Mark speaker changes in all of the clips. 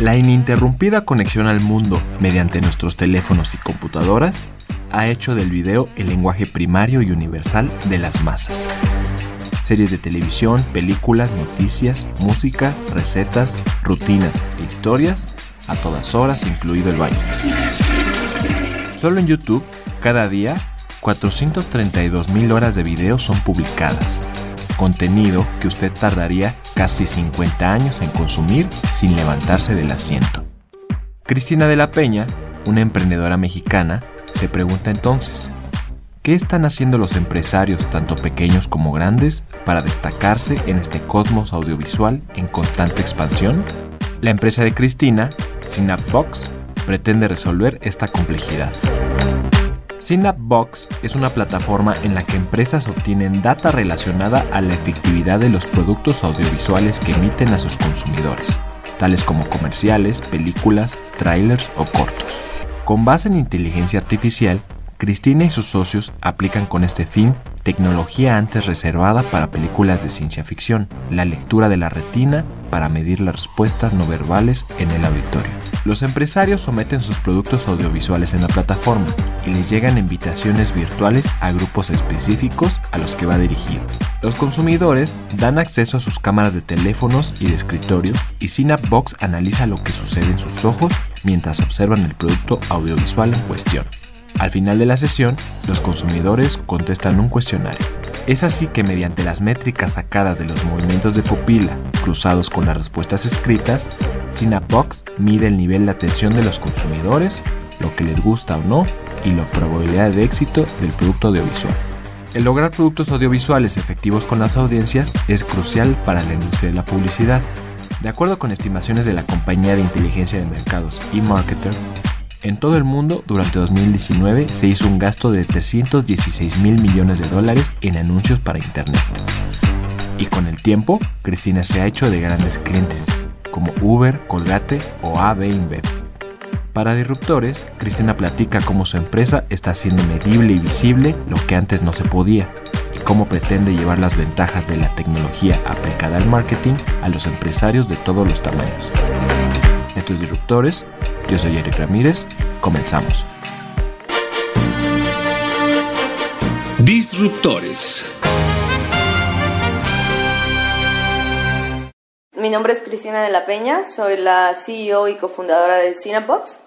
Speaker 1: La ininterrumpida conexión al mundo mediante nuestros teléfonos y computadoras ha hecho del video el lenguaje primario y universal de las masas. Series de televisión, películas, noticias, música, recetas, rutinas e historias a todas horas, incluido el baño. Solo en YouTube, cada día, 432.000 horas de video son publicadas, contenido que usted tardaría casi 50 años en consumir sin levantarse del asiento. Cristina de la Peña, una emprendedora mexicana, se pregunta entonces, ¿qué están haciendo los empresarios, tanto pequeños como grandes, para destacarse en este cosmos audiovisual en constante expansión? La empresa de Cristina, Synapbox, pretende resolver esta complejidad. Synapbox es una plataforma en la que empresas obtienen data relacionada a la efectividad de los productos audiovisuales que emiten a sus consumidores, tales como comerciales, películas, trailers o cortos. Con base en inteligencia artificial, Cristina y sus socios aplican con este fin tecnología antes reservada para películas de ciencia ficción, la lectura de la retina para medir las respuestas no verbales en el auditorio. Los empresarios someten sus productos audiovisuales en la plataforma y les llegan invitaciones virtuales a grupos específicos a los que va dirigido. Los consumidores dan acceso a sus cámaras de teléfonos y de escritorio y Synapbox analiza lo que sucede en sus ojos mientras observan el producto audiovisual en cuestión. Al final de la sesión, los consumidores contestan un cuestionario. Es así que mediante las métricas sacadas de los movimientos de pupila cruzados con las respuestas escritas, Synapbox mide el nivel de atención de los consumidores, lo que les gusta o no y la probabilidad de éxito del producto audiovisual. El lograr productos audiovisuales efectivos con las audiencias es crucial para la industria de la publicidad. De acuerdo con estimaciones de la compañía de inteligencia de mercados eMarketer, en todo el mundo, durante 2019 se hizo un gasto de 316 mil millones de dólares en anuncios para Internet. Y con el tiempo, Cristina se ha hecho de grandes clientes, como Uber, Colgate o AB InBev. Para disruptores, Cristina platica cómo su empresa está haciendo medible y visible lo que antes no se podía y cómo pretende llevar las ventajas de la tecnología aplicada al marketing a los empresarios de todos los tamaños. Estos disruptores yo soy Eric Ramírez. Comenzamos.
Speaker 2: Disruptores.
Speaker 3: Mi nombre es Cristina de la Peña, soy la CEO y cofundadora de Cinebox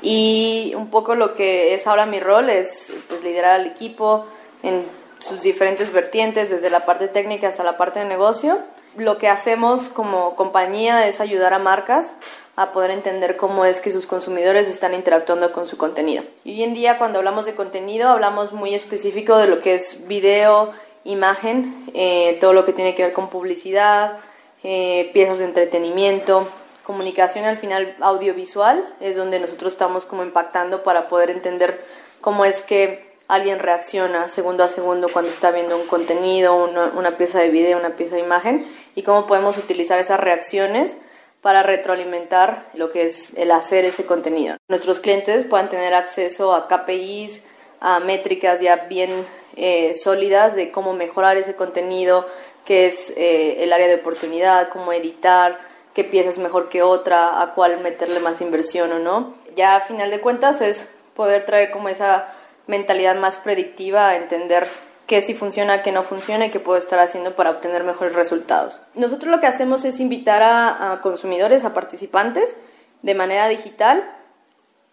Speaker 3: y un poco lo que es ahora mi rol es pues, liderar al equipo en sus diferentes vertientes, desde la parte técnica hasta la parte de negocio. Lo que hacemos como compañía es ayudar a marcas a poder entender cómo es que sus consumidores están interactuando con su contenido. Y hoy en día cuando hablamos de contenido hablamos muy específico de lo que es video, imagen, eh, todo lo que tiene que ver con publicidad, eh, piezas de entretenimiento, comunicación al final audiovisual, es donde nosotros estamos como impactando para poder entender cómo es que alguien reacciona segundo a segundo cuando está viendo un contenido, una, una pieza de video, una pieza de imagen y cómo podemos utilizar esas reacciones para retroalimentar lo que es el hacer ese contenido. Nuestros clientes puedan tener acceso a KPIs, a métricas ya bien eh, sólidas de cómo mejorar ese contenido, qué es eh, el área de oportunidad, cómo editar, qué pieza es mejor que otra, a cuál meterle más inversión o no. Ya a final de cuentas es poder traer como esa mentalidad más predictiva entender qué sí funciona, qué no funciona y qué puedo estar haciendo para obtener mejores resultados. Nosotros lo que hacemos es invitar a, consumidores, a participantes, de manera digital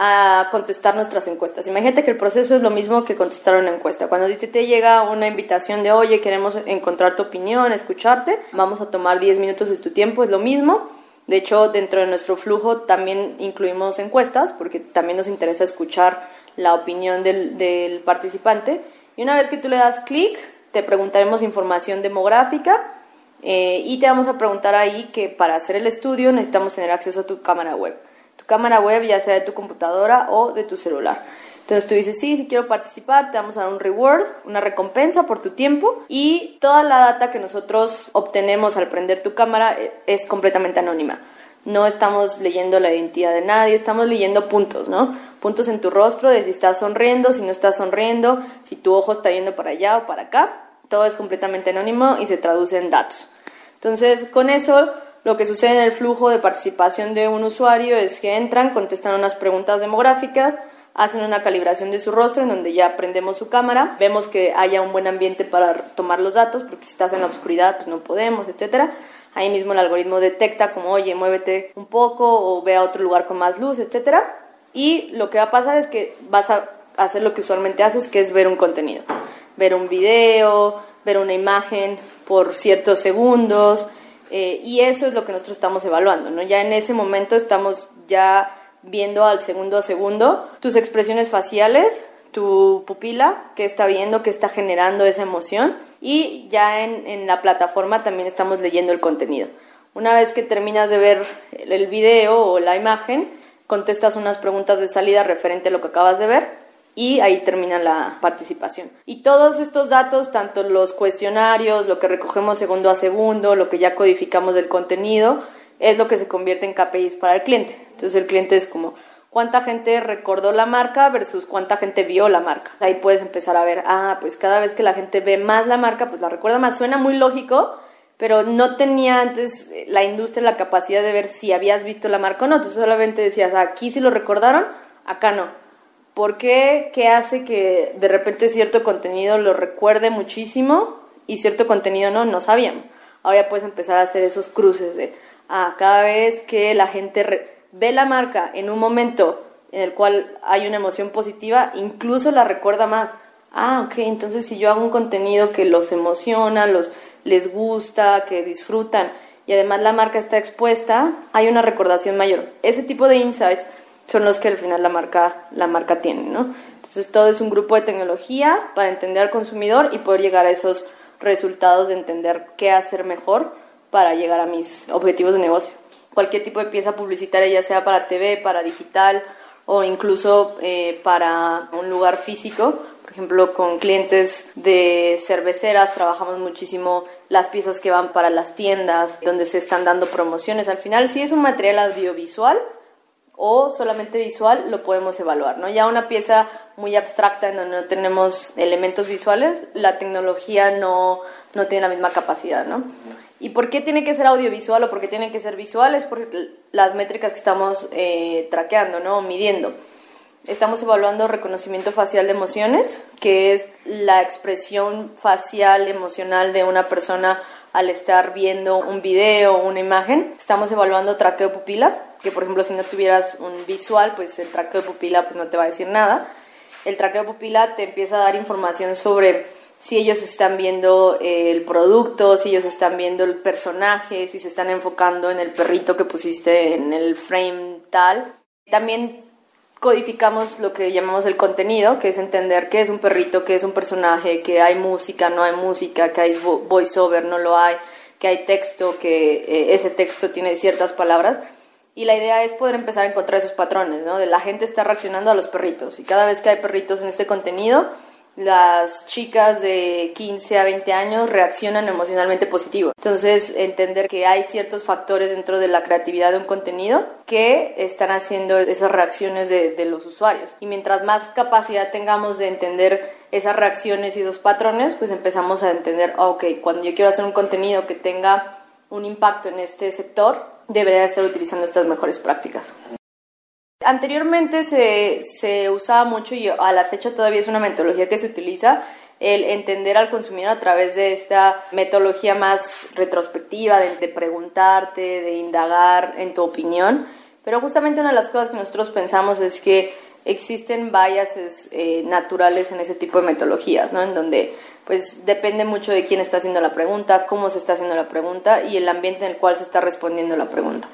Speaker 3: a contestar nuestras encuestas. Imagínate que el proceso es lo mismo que contestar una encuesta. Cuando te llega una invitación de, oye, queremos encontrar tu opinión, escucharte, vamos a tomar 10 minutos de tu tiempo, es lo mismo. De hecho, dentro de nuestro flujo también incluimos encuestas porque también nos interesa escuchar la opinión del participante y una vez que tú le das clic, te preguntaremos información demográfica eh, y te vamos a preguntar ahí que para hacer el estudio necesitamos tener acceso a tu cámara web. Tu cámara web ya sea de tu computadora o de tu celular. Entonces tú dices, sí, si quiero participar, te vamos a dar un reward, una recompensa por tu tiempo y toda la data que nosotros obtenemos al prender tu cámara eh, es completamente anónima. No estamos leyendo la identidad de nadie, estamos leyendo puntos, ¿no? Puntos en tu rostro de si estás sonriendo, si no estás sonriendo, si tu ojo está yendo para allá o para acá. Todo es completamente anónimo y se traduce en datos. Entonces, con eso, lo que sucede en el flujo de participación de un usuario es que entran, contestan unas preguntas demográficas, hacen una calibración de su rostro en donde ya prendemos su cámara, vemos que haya un buen ambiente para tomar los datos, porque si estás en la oscuridad pues no podemos, etcétera. Ahí mismo el algoritmo detecta como, oye, muévete un poco o ve a otro lugar con más luz, etcétera. Y lo que va a pasar es que vas a hacer lo que usualmente haces, que es ver un contenido. Ver un video, ver una imagen por ciertos segundos, eh, y eso es lo que nosotros estamos evaluando, ¿no? Ya en ese momento estamos ya viendo al segundo a segundo tus expresiones faciales, tu pupila, que está viendo, que está generando esa emoción y ya en, en, la plataforma también estamos leyendo el contenido. Una vez que terminas de ver el video o la imagen, contestas unas preguntas de salida referente a lo que acabas de ver y ahí termina la participación. Y todos estos datos, tanto los cuestionarios, lo que recogemos segundo a segundo, lo que ya codificamos del contenido, es lo que se convierte en KPIs para el cliente. Entonces el cliente es como cuánta gente recordó la marca versus cuánta gente vio la marca. Ahí puedes empezar a ver, ah, pues cada vez que la gente ve más la marca, pues la recuerda más. Suena muy lógico, pero no tenía antes la industria la capacidad de ver si habías visto la marca o no. Tú solamente decías, aquí sí lo recordaron, acá no. ¿Por qué? ¿Qué hace que de repente cierto contenido lo recuerde muchísimo y cierto contenido no? No sabíamos. Ahora ya puedes empezar a hacer esos cruces de, ah, cada vez que la gente ve la marca en un momento en el cual hay una emoción positiva, incluso la recuerda más. Ah, ok, entonces si yo hago un contenido que los emociona, los les gusta, que disfrutan y además la marca está expuesta, hay una recordación mayor. Ese tipo de insights son los que al final la marca, la marca tiene, ¿no? Entonces todo es un grupo de tecnología para entender al consumidor y poder llegar a esos resultados de entender qué hacer mejor para llegar a mis objetivos de negocio. Cualquier tipo de pieza publicitaria, ya sea para TV, para digital o incluso eh, para un lugar físico, por ejemplo, con clientes de cerveceras trabajamos muchísimo las piezas que van para las tiendas, donde se están dando promociones. Al final, si es un material audiovisual, o solamente visual lo podemos evaluar, ¿no? Ya una pieza muy abstracta en donde no tenemos elementos visuales, la tecnología no, no tiene la misma capacidad, ¿no? ¿Y por qué tiene que ser audiovisual o por qué tiene que ser visual? Es por las métricas que estamos eh, traqueando, ¿no? Midiendo. Estamos evaluando reconocimiento facial de emociones, que es la expresión facial emocional de una persona al estar viendo un video o una imagen. Estamos evaluando traqueo pupila, que por ejemplo si no tuvieras un visual, pues el traqueo pupila pues no te va a decir nada. El traqueo pupila te empieza a dar información sobre si ellos están viendo eh, el producto, si ellos están viendo el personaje, si se están enfocando en el perrito que pusiste en el frame tal. También codificamos lo que llamamos el contenido, que es entender qué es un perrito, qué es un personaje, que hay música, no hay música, que hay voiceover, no lo hay, que hay texto, que eh, ese texto tiene ciertas palabras y la idea es poder empezar a encontrar esos patrones, ¿no? De la gente está reaccionando a los perritos y cada vez que hay perritos en este contenido, las chicas de 15 a 20 años reaccionan emocionalmente positivo. Entonces, entender que hay ciertos factores dentro de la creatividad de un contenido que están haciendo esas reacciones de, de los usuarios. Y mientras más capacidad tengamos de entender esas reacciones y esos patrones, pues empezamos a entender, ok, cuando yo quiero hacer un contenido que tenga un impacto en este sector, debería estar utilizando estas mejores prácticas. Anteriormente se, se, usaba mucho y a la fecha todavía es una metodología que se utiliza el entender al consumidor a través de esta metodología más retrospectiva, de, preguntarte, de indagar en tu opinión. Pero justamente una de las cosas que nosotros pensamos es que existen biases eh, naturales en ese tipo de metodologías, ¿no? En donde pues depende mucho de quién está haciendo la pregunta, cómo se está haciendo la pregunta y el ambiente en el cual se está respondiendo la pregunta.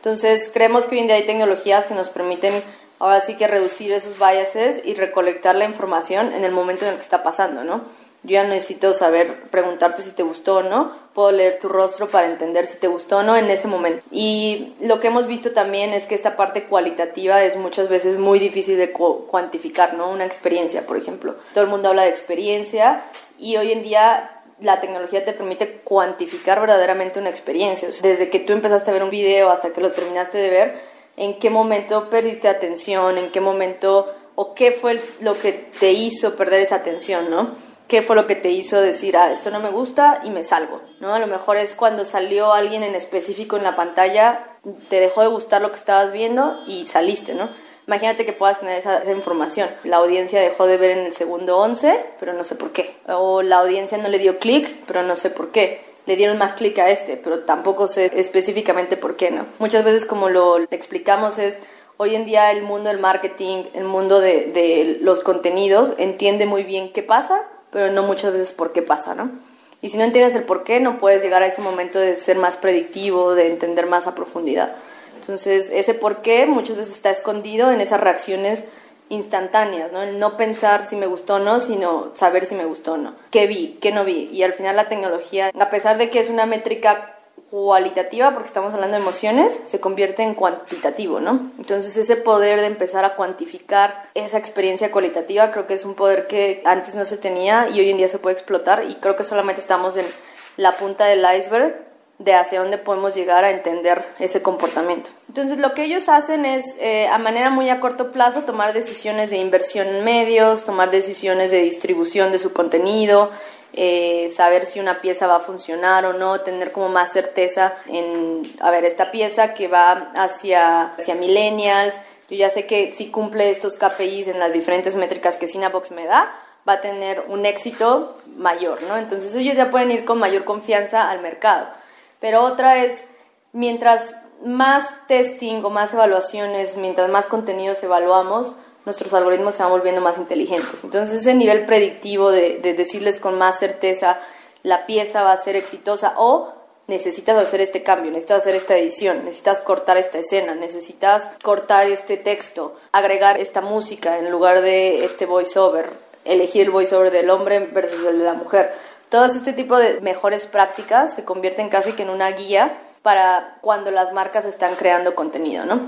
Speaker 3: Entonces, creemos que hoy en día hay tecnologías que nos permiten ahora sí que reducir esos biases y recolectar la información en el momento en el que está pasando, ¿no? Yo ya necesito saber preguntarte si te gustó o no, puedo leer tu rostro para entender si te gustó o no en ese momento. Y lo que hemos visto también es que esta parte cualitativa es muchas veces muy difícil de cuantificar, ¿no? Una experiencia, por ejemplo. Todo el mundo habla de experiencia y hoy en día la tecnología te permite cuantificar verdaderamente una experiencia. desde que tú empezaste a ver un video hasta que lo terminaste de ver, en qué momento perdiste atención, en qué momento o qué fue lo que te hizo perder esa atención, ¿no? qué fue lo que te hizo decir, ah, esto no me gusta y me salgo, ¿no? A lo mejor es cuando salió alguien en específico en la pantalla, te dejó de gustar lo que estabas viendo y saliste, ¿no? Imagínate que puedas tener esa, información. La audiencia dejó de ver en el segundo 11, pero no sé por qué. O la audiencia no le dio clic, pero no sé por qué. Le dieron más clic a este, pero tampoco sé específicamente por qué, ¿no? Muchas veces como lo explicamos es, hoy en día el mundo del marketing, el mundo de, de los contenidos, entiende muy bien qué pasa pero no muchas veces por qué pasa, ¿no? Y si no entiendes el por qué, no puedes llegar a ese momento de ser más predictivo, de entender más a profundidad. Entonces, ese por qué muchas veces está escondido en esas reacciones instantáneas, ¿no? El no pensar si me gustó o no, sino saber si me gustó o no. ¿Qué vi? ¿Qué no vi? Y al final la tecnología, a pesar de que es una métrica cualitativa, porque estamos hablando de emociones, se convierte en cuantitativo, ¿no? Entonces ese poder de empezar a cuantificar esa experiencia cualitativa creo que es un poder que antes no se tenía y hoy en día se puede explotar y creo que solamente estamos en la punta del iceberg de hacia dónde podemos llegar a entender ese comportamiento. Entonces lo que ellos hacen es eh, a manera muy a corto plazo tomar decisiones de inversión en medios, tomar decisiones de distribución de su contenido, eh, saber si una pieza va a funcionar o no, tener como más certeza en, a ver, esta pieza que va hacia, hacia millennials, yo ya sé que si cumple estos KPIs en las diferentes métricas que Cinebox me da, va a tener un éxito mayor, ¿no? Entonces ellos ya pueden ir con mayor confianza al mercado. Pero otra es, mientras más testing o más evaluaciones, mientras más contenidos evaluamos, nuestros algoritmos se van volviendo más inteligentes. Entonces ese nivel predictivo de, decirles con más certeza la pieza va a ser exitosa o necesitas hacer este cambio, necesitas hacer esta edición, necesitas cortar esta escena, necesitas cortar este texto, agregar esta música en lugar de este voiceover, elegir el voiceover del hombre versus el de la mujer. Todo este tipo de mejores prácticas se convierten casi que en una guía para cuando las marcas están creando contenido, ¿no?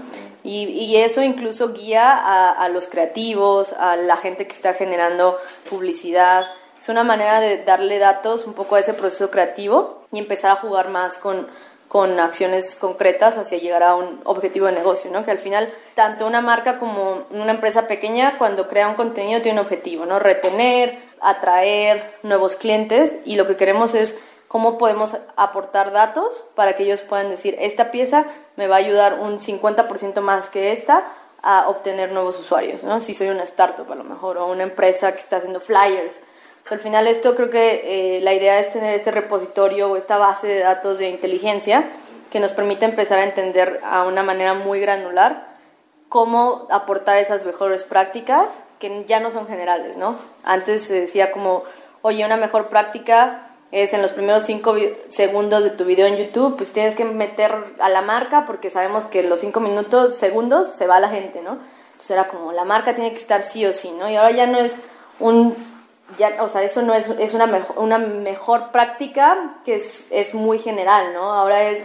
Speaker 3: Y, eso incluso guía a, los creativos, a la gente que está generando publicidad. Es una manera de darle datos un poco a ese proceso creativo y empezar a jugar más con, con acciones concretas hacia llegar a un objetivo de negocio, ¿no? Que al final, tanto una marca como una empresa pequeña, cuando crea un contenido, tiene un objetivo, ¿no? Retener, atraer nuevos clientes y lo que queremos es cómo podemos aportar datos para que ellos puedan decir, esta pieza me va a ayudar un 50% más que esta a obtener nuevos usuarios, ¿no? Si soy una startup a lo mejor o una empresa que está haciendo flyers. al final esto creo que eh, la idea es tener este repositorio o esta base de datos de inteligencia que nos permite empezar a entender a una manera muy granular cómo aportar esas mejores prácticas que ya no son generales, ¿no? Antes se decía como, oye, una mejor práctica es en los primeros cinco segundos de tu video en YouTube, pues tienes que meter a la marca porque sabemos que los cinco minutos, segundos, se va la gente, ¿no? Entonces era como, la marca tiene que estar sí o sí, ¿no? Y ahora ya no es un, ya, o sea, eso no es, es una, mejor, una mejor práctica que es, es muy general, ¿no? Ahora es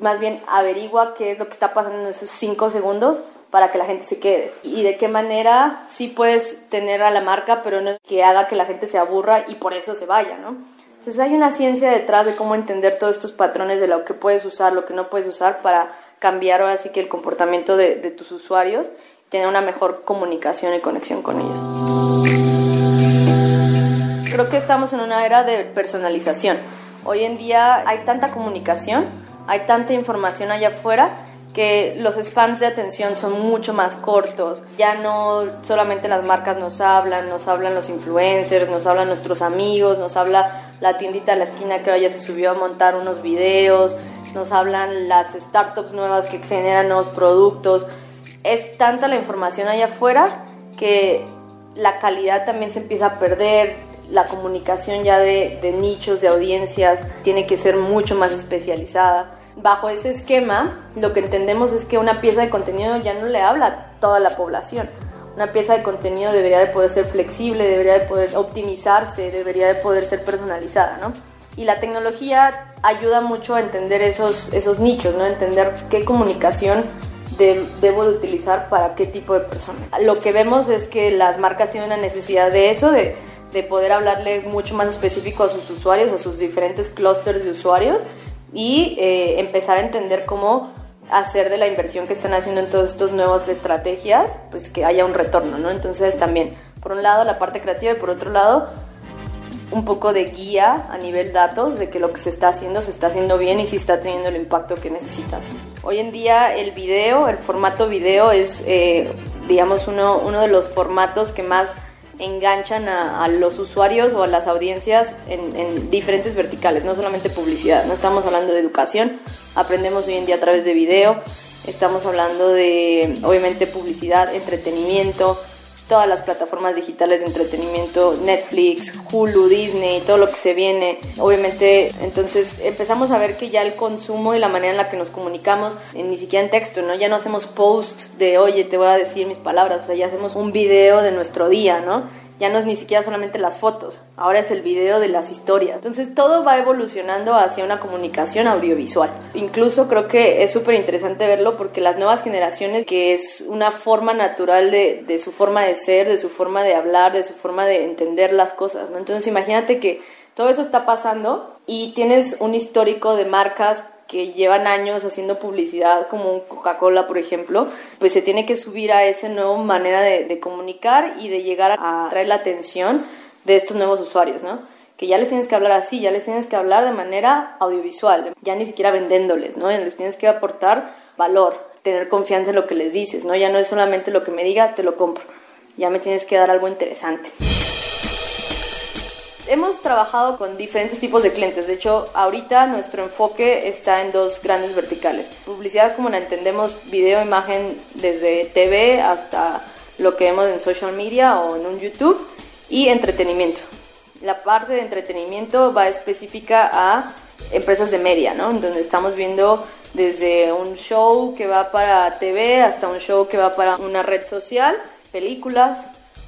Speaker 3: más bien averigua qué es lo que está pasando en esos cinco segundos para que la gente se quede y de qué manera sí puedes tener a la marca pero no que haga que la gente se aburra y por eso se vaya, ¿no? Entonces hay una ciencia detrás de cómo entender todos estos patrones de lo que puedes usar, lo que no puedes usar para cambiar ahora sí que el comportamiento de, tus usuarios y tener una mejor comunicación y conexión con ellos. Creo que estamos en una era de personalización. Hoy en día hay tanta comunicación, hay tanta información allá afuera que los spans de atención son mucho más cortos. Ya no solamente las marcas nos hablan, nos hablan los influencers, nos hablan nuestros amigos, nos habla la tiendita de la esquina que ahora ya se subió a montar unos videos, nos hablan las startups nuevas que generan nuevos productos. Es tanta la información allá afuera que la calidad también se empieza a perder, la comunicación ya de nichos, de audiencias, tiene que ser mucho más especializada bajo ese esquema, lo que entendemos es que una pieza de contenido ya no le habla a toda la población. una pieza de contenido debería de poder ser flexible, debería de poder optimizarse, debería de poder ser personalizada, ¿no? Y la tecnología ayuda mucho a entender esos, esos nichos, ¿no? Entender qué comunicación debo de utilizar para qué tipo de persona. Lo que vemos es que las marcas tienen una necesidad de eso, de, de poder hablarle mucho más específico a sus usuarios, a sus diferentes clústeres de usuarios y eh, empezar a entender cómo hacer de la inversión que están haciendo en todas estas nuevas estrategias, pues que haya un retorno, ¿no? Entonces también, por un lado, la parte creativa y por otro lado, un poco de guía a nivel datos de que lo que se está haciendo se está haciendo bien y si está teniendo el impacto que necesitas. Hoy en día el video, el formato video es, eh, digamos, uno, uno de los formatos que más enganchan a, los usuarios o a las audiencias en, en, diferentes verticales, no solamente publicidad, no estamos hablando de educación, aprendemos hoy en día a través de video, estamos hablando de obviamente publicidad, entretenimiento, todas las plataformas digitales de entretenimiento, Netflix, Hulu, Disney, todo lo que se viene. Obviamente, entonces empezamos a ver que ya el consumo y la manera en la que nos comunicamos, eh, ni siquiera en texto, ¿no? Ya no hacemos post de, oye, te voy a decir mis palabras, o sea, ya hacemos un video de nuestro día, ¿no? Ya no es ni siquiera solamente las fotos, ahora es el video de las historias. Entonces todo va evolucionando hacia una comunicación audiovisual. Incluso creo que es súper interesante verlo porque las nuevas generaciones, que es una forma natural de, de, su forma de ser, de su forma de hablar, de su forma de entender las cosas, ¿no? Entonces imagínate que todo eso está pasando y tienes un histórico de marcas que llevan años haciendo publicidad, como Coca-Cola, por ejemplo, pues se tiene que subir a esa nueva manera de, comunicar y de llegar a traer la atención de estos nuevos usuarios, ¿no? Que ya les tienes que hablar así, ya les tienes que hablar de manera audiovisual, ya ni siquiera vendiéndoles, ¿no? Les tienes que aportar valor, tener confianza en lo que les dices, ¿no? Ya no es solamente lo que me digas, te lo compro, ya me tienes que dar algo interesante hemos trabajado con diferentes tipos de clientes. De hecho, ahorita nuestro enfoque está en dos grandes verticales. Publicidad como la entendemos, video, imagen, desde TV hasta lo que vemos en social media o en un YouTube. Y entretenimiento. La parte de entretenimiento va específica a empresas de media, ¿no? Donde estamos viendo desde un show que va para TV hasta un show que va para una red social, películas,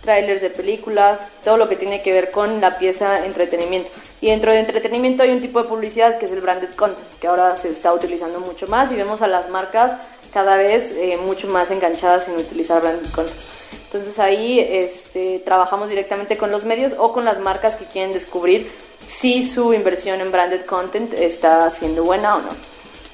Speaker 3: trailers de películas, todo lo que tiene que ver con la pieza entretenimiento. Y dentro de entretenimiento hay un tipo de publicidad que es el branded content, que ahora se está utilizando mucho más y vemos a las marcas cada vez eh, mucho más enganchadas en utilizar branded content. Entonces ahí este, trabajamos directamente con los medios o con las marcas que quieren descubrir si su inversión en branded content está siendo buena o no.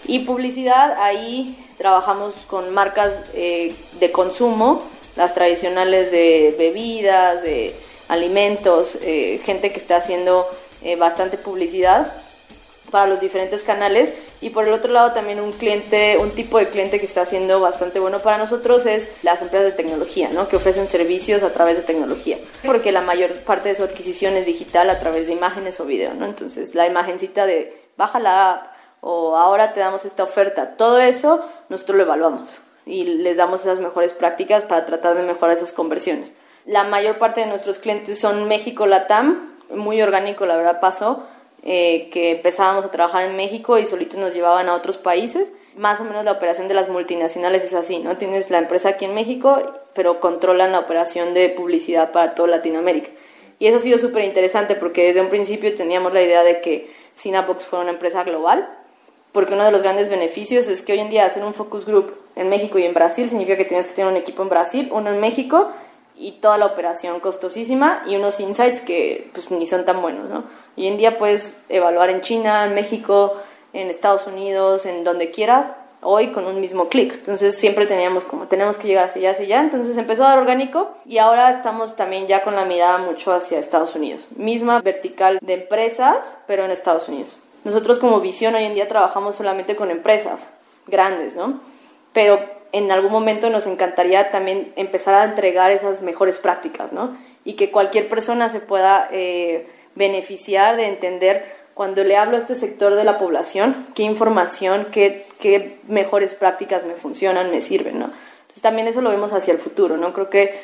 Speaker 3: Y publicidad, ahí trabajamos con marcas eh, de consumo las tradicionales de bebidas, de alimentos, eh, gente que está haciendo eh, bastante publicidad para los diferentes canales y por el otro lado también un cliente, un tipo de cliente que está haciendo bastante bueno para nosotros es las empresas de tecnología, ¿no? que ofrecen servicios a través de tecnología, porque la mayor parte de su adquisición es digital a través de imágenes o video, ¿no? Entonces la imagencita de baja la app o ahora te damos esta oferta, todo eso nosotros lo evaluamos y les damos esas mejores prácticas para tratar de mejorar esas conversiones. La mayor parte de nuestros clientes son México Latam, muy orgánico la verdad pasó, eh, que empezábamos a trabajar en México y solitos nos llevaban a otros países. Más o menos la operación de las multinacionales es así, ¿no? Tienes la empresa aquí en México, pero controlan la operación de publicidad para toda Latinoamérica. Y eso ha sido súper interesante porque desde un principio teníamos la idea de que Sinapox fuera una empresa global, porque uno de los grandes beneficios es que hoy en día hacer un focus group en México y en Brasil significa que tienes que tener un equipo en Brasil, uno en México y toda la operación costosísima y unos insights que pues ni son tan buenos, ¿no? Hoy en día puedes evaluar en China, en México, en Estados Unidos, en donde quieras, hoy con un mismo clic. Entonces siempre teníamos como tenemos que llegar hacia allá, hacia allá. Entonces empezó a dar orgánico y ahora estamos también ya con la mirada mucho hacia Estados Unidos. Misma vertical de empresas, pero en Estados Unidos. Nosotros como visión hoy en día trabajamos solamente con empresas grandes, ¿no? pero en algún momento nos encantaría también empezar a entregar esas mejores prácticas, ¿no? Y que cualquier persona se pueda eh, beneficiar de entender cuando le hablo a este sector de la población, qué información, qué, qué mejores prácticas me funcionan, me sirven, ¿no? Entonces también eso lo vemos hacia el futuro, ¿no? Creo que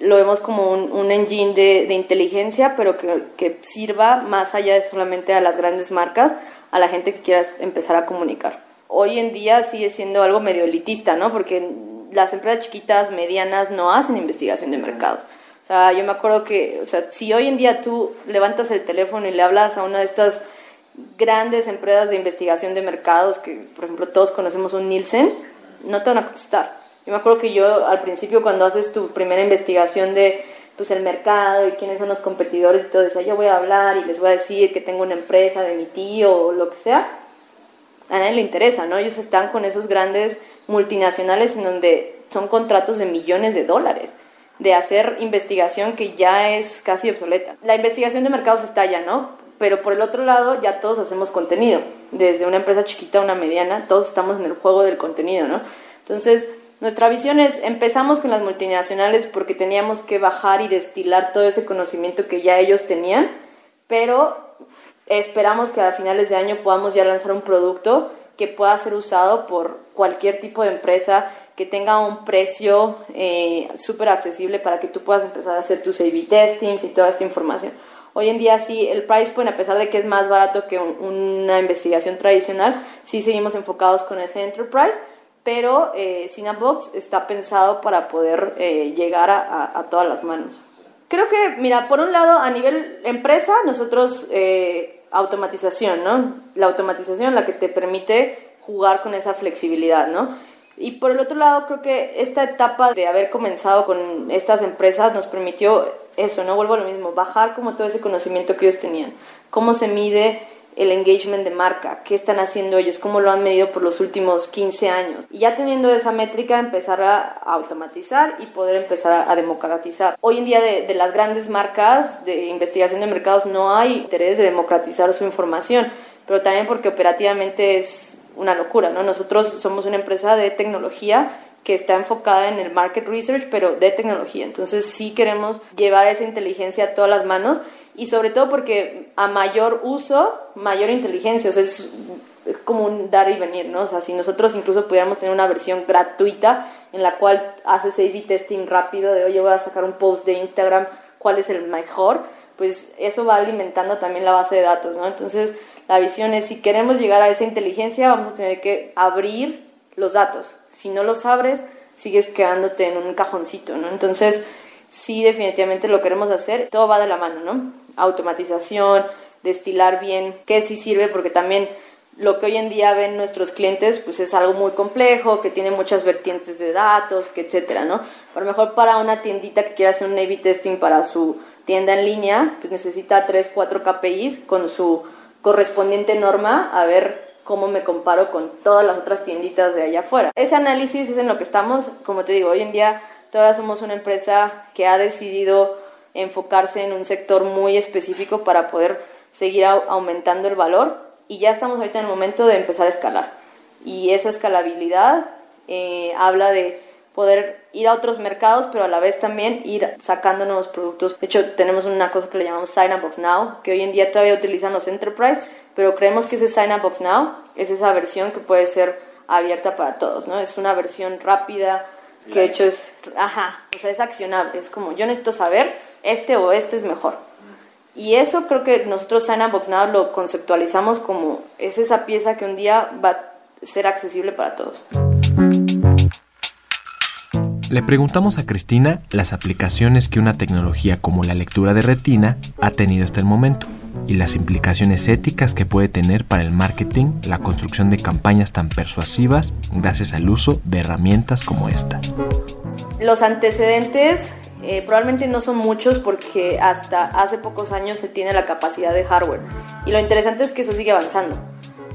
Speaker 3: lo vemos como un, un engine de, de, inteligencia, pero que, que sirva más allá de solamente a las grandes marcas, a la gente que quiera empezar a comunicar hoy en día sigue siendo algo medio elitista, ¿no? Porque las empresas chiquitas, medianas, no hacen investigación de mercados. O sea, yo me acuerdo que, o sea, si hoy en día tú levantas el teléfono y le hablas a una de estas grandes empresas de investigación de mercados, que por ejemplo todos conocemos un Nielsen, no te van a contestar. Yo me acuerdo que yo al principio cuando haces tu primera investigación de pues el mercado y quiénes son los competidores y todo eso, yo voy a hablar y les voy a decir que tengo una empresa de mi tío o lo que sea, a nadie le interesa, ¿no? Ellos están con esos grandes multinacionales en donde son contratos de millones de dólares de hacer investigación que ya es casi obsoleta. La investigación de mercados está ya, ¿no? Pero por el otro lado ya todos hacemos contenido, desde una empresa chiquita a una mediana, todos estamos en el juego del contenido, ¿no? Entonces, nuestra visión es, empezamos con las multinacionales porque teníamos que bajar y destilar todo ese conocimiento que ya ellos tenían, pero esperamos que a finales de año podamos ya lanzar un producto que pueda ser usado por cualquier tipo de empresa, que tenga un precio eh, súper accesible para que tú puedas empezar a hacer tus A-B testings y toda esta información. Hoy en día sí, el price point, a pesar de que es más barato que una investigación tradicional, sí seguimos enfocados con ese enterprise, pero eh, Cinebox está pensado para poder eh, llegar a, todas las manos. Creo que, mira, por un lado, a nivel empresa, nosotros eh, automatización, ¿no? La automatización la que te permite jugar con esa flexibilidad, ¿no? Y por el otro lado, creo que esta etapa de haber comenzado con estas empresas nos permitió eso, ¿no? Vuelvo a lo mismo, bajar como todo ese conocimiento que ellos tenían, cómo se mide el engagement de marca, qué están haciendo ellos, cómo lo han medido por los últimos 15 años. Y ya teniendo esa métrica, empezar a automatizar y poder empezar a, democratizar. Hoy en día de, las grandes marcas de investigación de mercados no hay interés de democratizar su información, pero también porque operativamente es una locura, ¿no? Nosotros somos una empresa de tecnología que está enfocada en el market research, pero de tecnología. Entonces sí queremos llevar esa inteligencia a todas las manos y sobre todo porque a mayor uso, mayor inteligencia, o sea, es, como un dar y venir, ¿no? O sea, si nosotros incluso pudiéramos tener una versión gratuita en la cual haces A-B testing rápido de, oye, voy a sacar un post de Instagram, ¿cuál es el mejor? Pues eso va alimentando también la base de datos, ¿no? Entonces, la visión es, si queremos llegar a esa inteligencia, vamos a tener que abrir los datos. Si no los abres, sigues quedándote en un cajoncito, ¿no? Entonces, sí, definitivamente lo queremos hacer, todo va de la mano, ¿no? Automatización, destilar bien, qué sí sirve, porque también lo que hoy en día ven nuestros clientes pues es algo muy complejo, que tiene muchas vertientes de datos, que etcétera, ¿no? A lo mejor para una tiendita que quiera hacer un A-B testing para su tienda en línea, pues necesita 3, 4 KPIs con su correspondiente norma a ver cómo me comparo con todas las otras tienditas de allá afuera. Ese análisis es en lo que estamos, como te digo, hoy en día todavía somos una empresa que ha decidido enfocarse en un sector muy específico para poder seguir aumentando el valor y ya estamos ahorita en el momento de empezar a escalar. Y esa escalabilidad eh, habla de poder ir a otros mercados, pero a la vez también ir sacando nuevos productos. De hecho, tenemos una cosa que le llamamos Sign Up Box Now, que hoy en día todavía utilizan los Enterprise, pero creemos que ese Sign Up Box Now es esa versión que puede ser abierta para todos, ¿no? Es una versión rápida, que de hecho es, ajá, o sea, es accionable, es como yo necesito saber este o este es mejor. Y eso creo que nosotros en Box Now lo conceptualizamos como es esa pieza que un día va a ser accesible para todos.
Speaker 1: Le preguntamos a Cristina las aplicaciones que una tecnología como la lectura de retina ha tenido hasta el momento y las implicaciones éticas que puede tener para el marketing la construcción de campañas tan persuasivas gracias al uso de herramientas como esta.
Speaker 3: Los antecedentes eh, probablemente no son muchos porque hasta hace pocos años se tiene la capacidad de hardware. Y lo interesante es que eso sigue avanzando.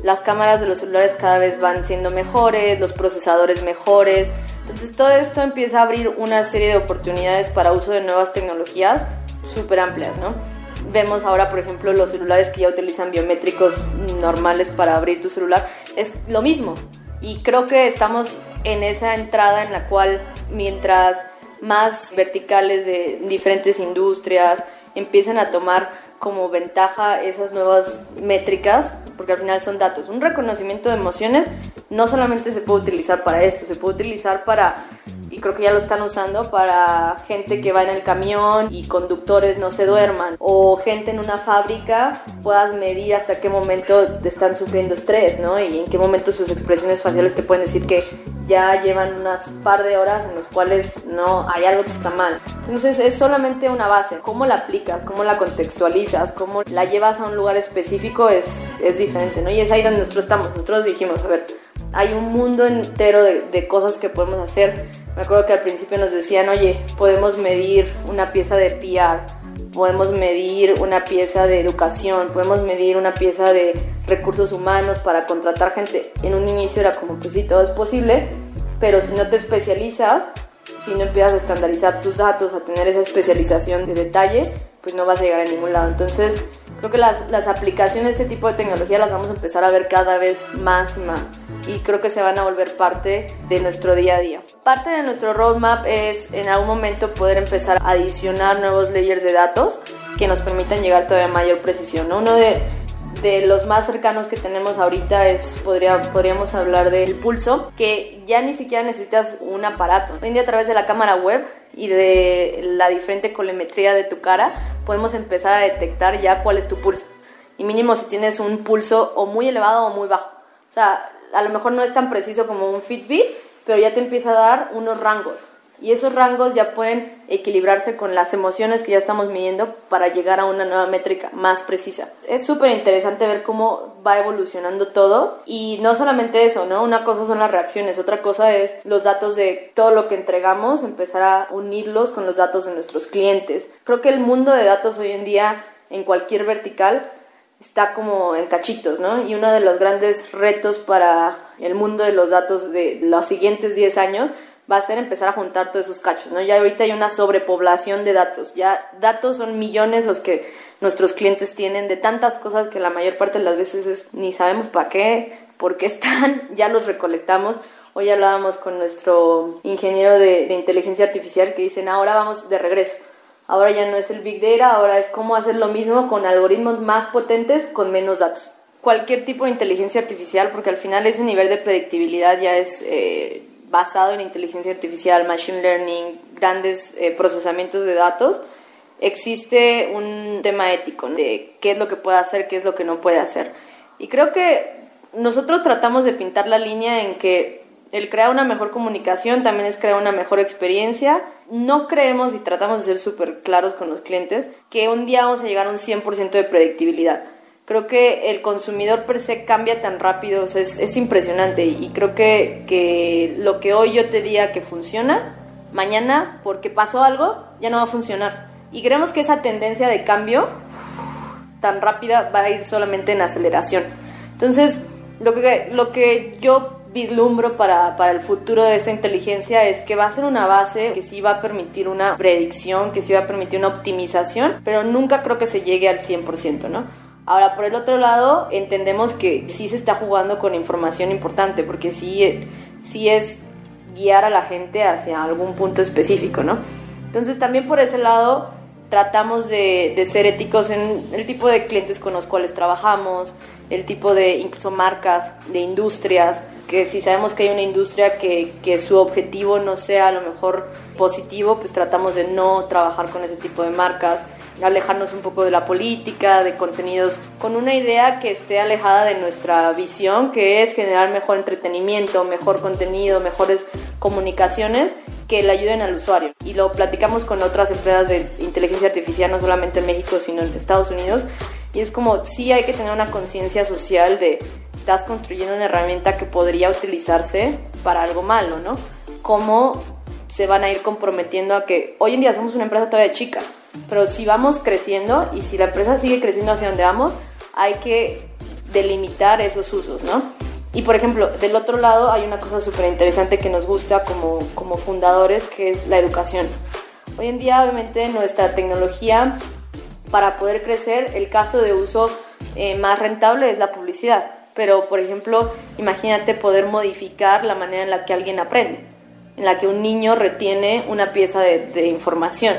Speaker 3: Las cámaras de los celulares cada vez van siendo mejores, los procesadores mejores. Entonces todo esto empieza a abrir una serie de oportunidades para uso de nuevas tecnologías súper amplias, ¿no? Vemos ahora, por ejemplo, los celulares que ya utilizan biométricos normales para abrir tu celular. Es lo mismo. Y creo que estamos en esa entrada en la cual mientras más verticales de diferentes industrias empiezan a tomar como ventaja esas nuevas métricas, porque al final son datos. Un reconocimiento de emociones no solamente se puede utilizar para esto, se puede utilizar para, y creo que ya lo están usando, para gente que va en el camión y conductores no se duerman, o gente en una fábrica puedas medir hasta qué momento te están sufriendo estrés, ¿no? Y en qué momento sus expresiones faciales te pueden decir que ya llevan unas par de horas en los cuales no hay algo que está mal. Entonces es solamente una base. Cómo la aplicas, cómo la contextualizas, cómo la llevas a un lugar específico es, es diferente, ¿no? Y es ahí donde nosotros estamos. Nosotros dijimos, a ver, hay un mundo entero de, de cosas que podemos hacer. Me acuerdo que al principio nos decían, oye, podemos medir una pieza de PR podemos medir una pieza de educación, podemos medir una pieza de recursos humanos para contratar gente. En un inicio era como, pues sí, todo es posible, pero si no te especializas, si no empiezas a estandarizar tus datos, a tener esa especialización de detalle, pues no vas a llegar a ningún lado. Entonces, creo que las, las aplicaciones de este tipo de tecnología las vamos a empezar a ver cada vez más y más y creo que se van a volver parte de nuestro día a día. Parte de nuestro roadmap es en algún momento poder empezar a adicionar nuevos layers de datos que nos permitan llegar todavía a mayor precisión. Uno de, de los más cercanos que tenemos ahorita es, podría, podríamos hablar del pulso, que ya ni siquiera necesitas un aparato. Hoy a través de la cámara web y de la diferente colimetría de tu cara, podemos empezar a detectar ya cuál es tu pulso. Y mínimo si tienes un pulso o muy elevado o muy bajo. O sea, a lo mejor no es tan preciso como un Fitbit, pero ya te empieza a dar unos rangos. Y esos rangos ya pueden equilibrarse con las emociones que ya estamos midiendo para llegar a una nueva métrica más precisa. Es súper interesante ver cómo va evolucionando todo y no solamente eso, ¿no? Una cosa son las reacciones, otra cosa es los datos de todo lo que entregamos, empezar a unirlos con los datos de nuestros clientes. Creo que el mundo de datos hoy en día en cualquier vertical está como en cachitos, ¿no? Y uno de los grandes retos para el mundo de los datos de los siguientes 10 años va a ser empezar a juntar todos esos cachos, ¿no? Ya ahorita hay una sobrepoblación de datos, ya datos son millones los que nuestros clientes tienen de tantas cosas que la mayor parte de las veces es, ni sabemos para qué, por qué están, ya los recolectamos. Hoy hablábamos con nuestro ingeniero de, de inteligencia artificial que dicen, ahora vamos de regreso Ahora ya no es el Big Data, ahora es cómo hacer lo mismo con algoritmos más potentes con menos datos. Cualquier tipo de inteligencia artificial, porque al final ese nivel de predictibilidad ya es eh, basado en inteligencia artificial, machine learning, grandes eh, procesamientos de datos, existe un tema ético de qué es lo que puede hacer, qué es lo que no puede hacer. Y creo que nosotros tratamos de pintar la línea en que el crear una mejor comunicación también es crear una mejor experiencia. No creemos y tratamos de ser súper claros con los clientes que un día vamos a llegar a un 100% de predictibilidad. Creo que el consumidor per se cambia tan rápido, es, es, impresionante y creo que, que lo que hoy yo te diga que funciona, mañana porque pasó algo ya no va a funcionar. Y creemos que esa tendencia de cambio tan rápida va a ir solamente en aceleración. Entonces, lo que, lo que yo vislumbro para, para el futuro de esta inteligencia es que va a ser una base que sí va a permitir una predicción, que sí va a permitir una optimización, pero nunca creo que se llegue al 100%, ¿no? Ahora, por el otro lado, entendemos que sí se está jugando con información importante, porque sí, sí es guiar a la gente hacia algún punto específico, ¿no? Entonces, también por ese lado, tratamos de, de, ser éticos en el tipo de clientes con los cuales trabajamos, el tipo de incluso marcas, de industrias, que si sabemos que hay una industria que, que, su objetivo no sea a lo mejor positivo, pues tratamos de no trabajar con ese tipo de marcas, alejarnos un poco de la política, de contenidos, con una idea que esté alejada de nuestra visión, que es generar mejor entretenimiento, mejor contenido, mejores comunicaciones que le ayuden al usuario. Y lo platicamos con otras empresas de inteligencia artificial, no solamente en México, sino en Estados Unidos. Y es como, sí hay que tener una conciencia social de estás construyendo una herramienta que podría utilizarse para algo malo, ¿no? ¿Cómo se van a ir comprometiendo a que hoy en día somos una empresa todavía chica, pero si vamos creciendo y si la empresa sigue creciendo hacia donde vamos, hay que delimitar esos usos, ¿no? Y por ejemplo, del otro lado hay una cosa súper interesante que nos gusta como, como fundadores, que es la educación. Hoy en día, obviamente, nuestra tecnología, para poder crecer, el caso de uso eh, más rentable es la publicidad pero por ejemplo, imagínate poder modificar la manera en la que alguien aprende, en la que un niño retiene una pieza de, información,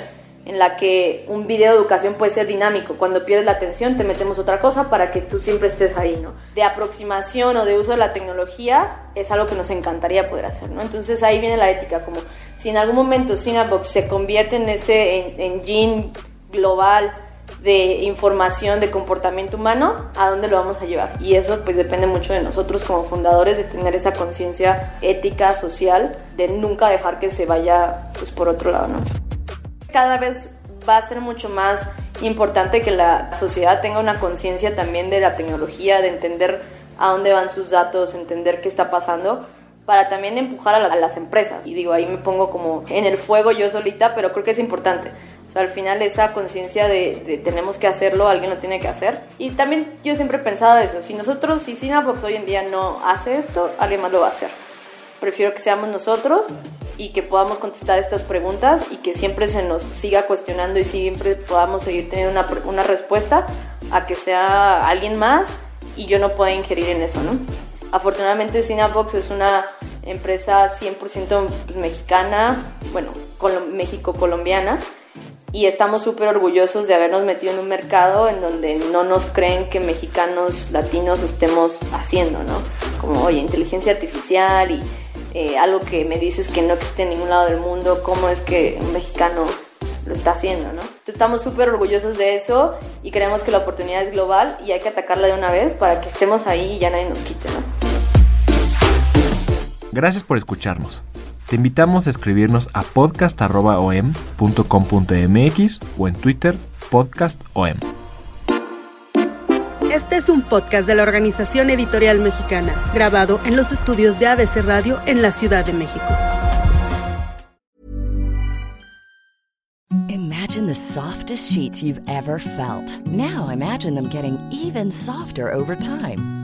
Speaker 3: en la que un video de educación puede ser dinámico. Cuando pierdes la atención, te metemos otra cosa para que tú siempre estés ahí, ¿no? De aproximación o de uso de la tecnología es algo que nos encantaría poder hacer, ¿no? Entonces ahí viene la ética, como si en algún momento Cinebox se convierte en ese engine global de información de comportamiento humano, ¿a dónde lo vamos a llevar? Y eso pues depende mucho de nosotros como fundadores de tener esa conciencia ética, social, de nunca dejar que se vaya pues por otro lado, ¿no? Cada vez va a ser mucho más importante que la sociedad tenga una conciencia también de la tecnología, de entender a dónde van sus datos, entender qué está pasando, para también empujar a, las empresas. Y digo, ahí me pongo como en el fuego yo solita, pero creo que es importante. O sea, al final esa conciencia de, tenemos que hacerlo, alguien lo tiene que hacer. Y también yo siempre he pensado eso, si nosotros, si Cinebox hoy en día no hace esto, alguien más lo va a hacer. Prefiero que seamos nosotros y que podamos contestar estas preguntas y que siempre se nos siga cuestionando y siempre podamos seguir teniendo una, una respuesta a que sea alguien más y yo no pueda ingerir en eso, ¿no? Afortunadamente Cinebox es una empresa 100% pues, mexicana, bueno, México-colombiana, y estamos súper orgullosos de habernos metido en un mercado en donde no nos creen que mexicanos latinos estemos haciendo, ¿no? Como, oye, inteligencia artificial y eh, algo que me dices que no existe en ningún lado del mundo, ¿cómo es que un mexicano lo está haciendo, ¿no? Entonces estamos súper orgullosos de eso y creemos que la oportunidad es global y hay que atacarla de una vez para que estemos ahí y ya nadie nos quite, ¿no?
Speaker 1: Gracias por escucharnos. Te invitamos a escribirnos a podcast.om.com.mx o en Twitter podcastom.
Speaker 2: Este es un podcast de la Organización Editorial Mexicana, grabado en los estudios de ABC Radio en la Ciudad de México.
Speaker 4: Imagine the softest sheets you've ever felt. Now imagine them getting even softer over time.